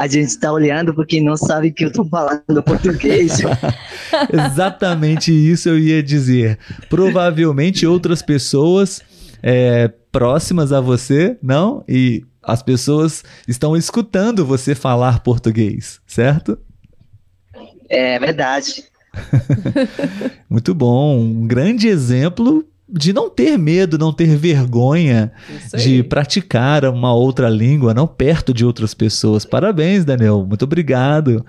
a gente tá olhando porque não sabe que eu tô falando português. Exatamente isso eu ia dizer. Provavelmente outras pessoas é, próximas a você, não? E as pessoas estão escutando você falar português, certo? É verdade. Muito bom. Um grande exemplo de não ter medo, não ter vergonha de praticar uma outra língua, não perto de outras pessoas. Parabéns, Daniel. Muito obrigado.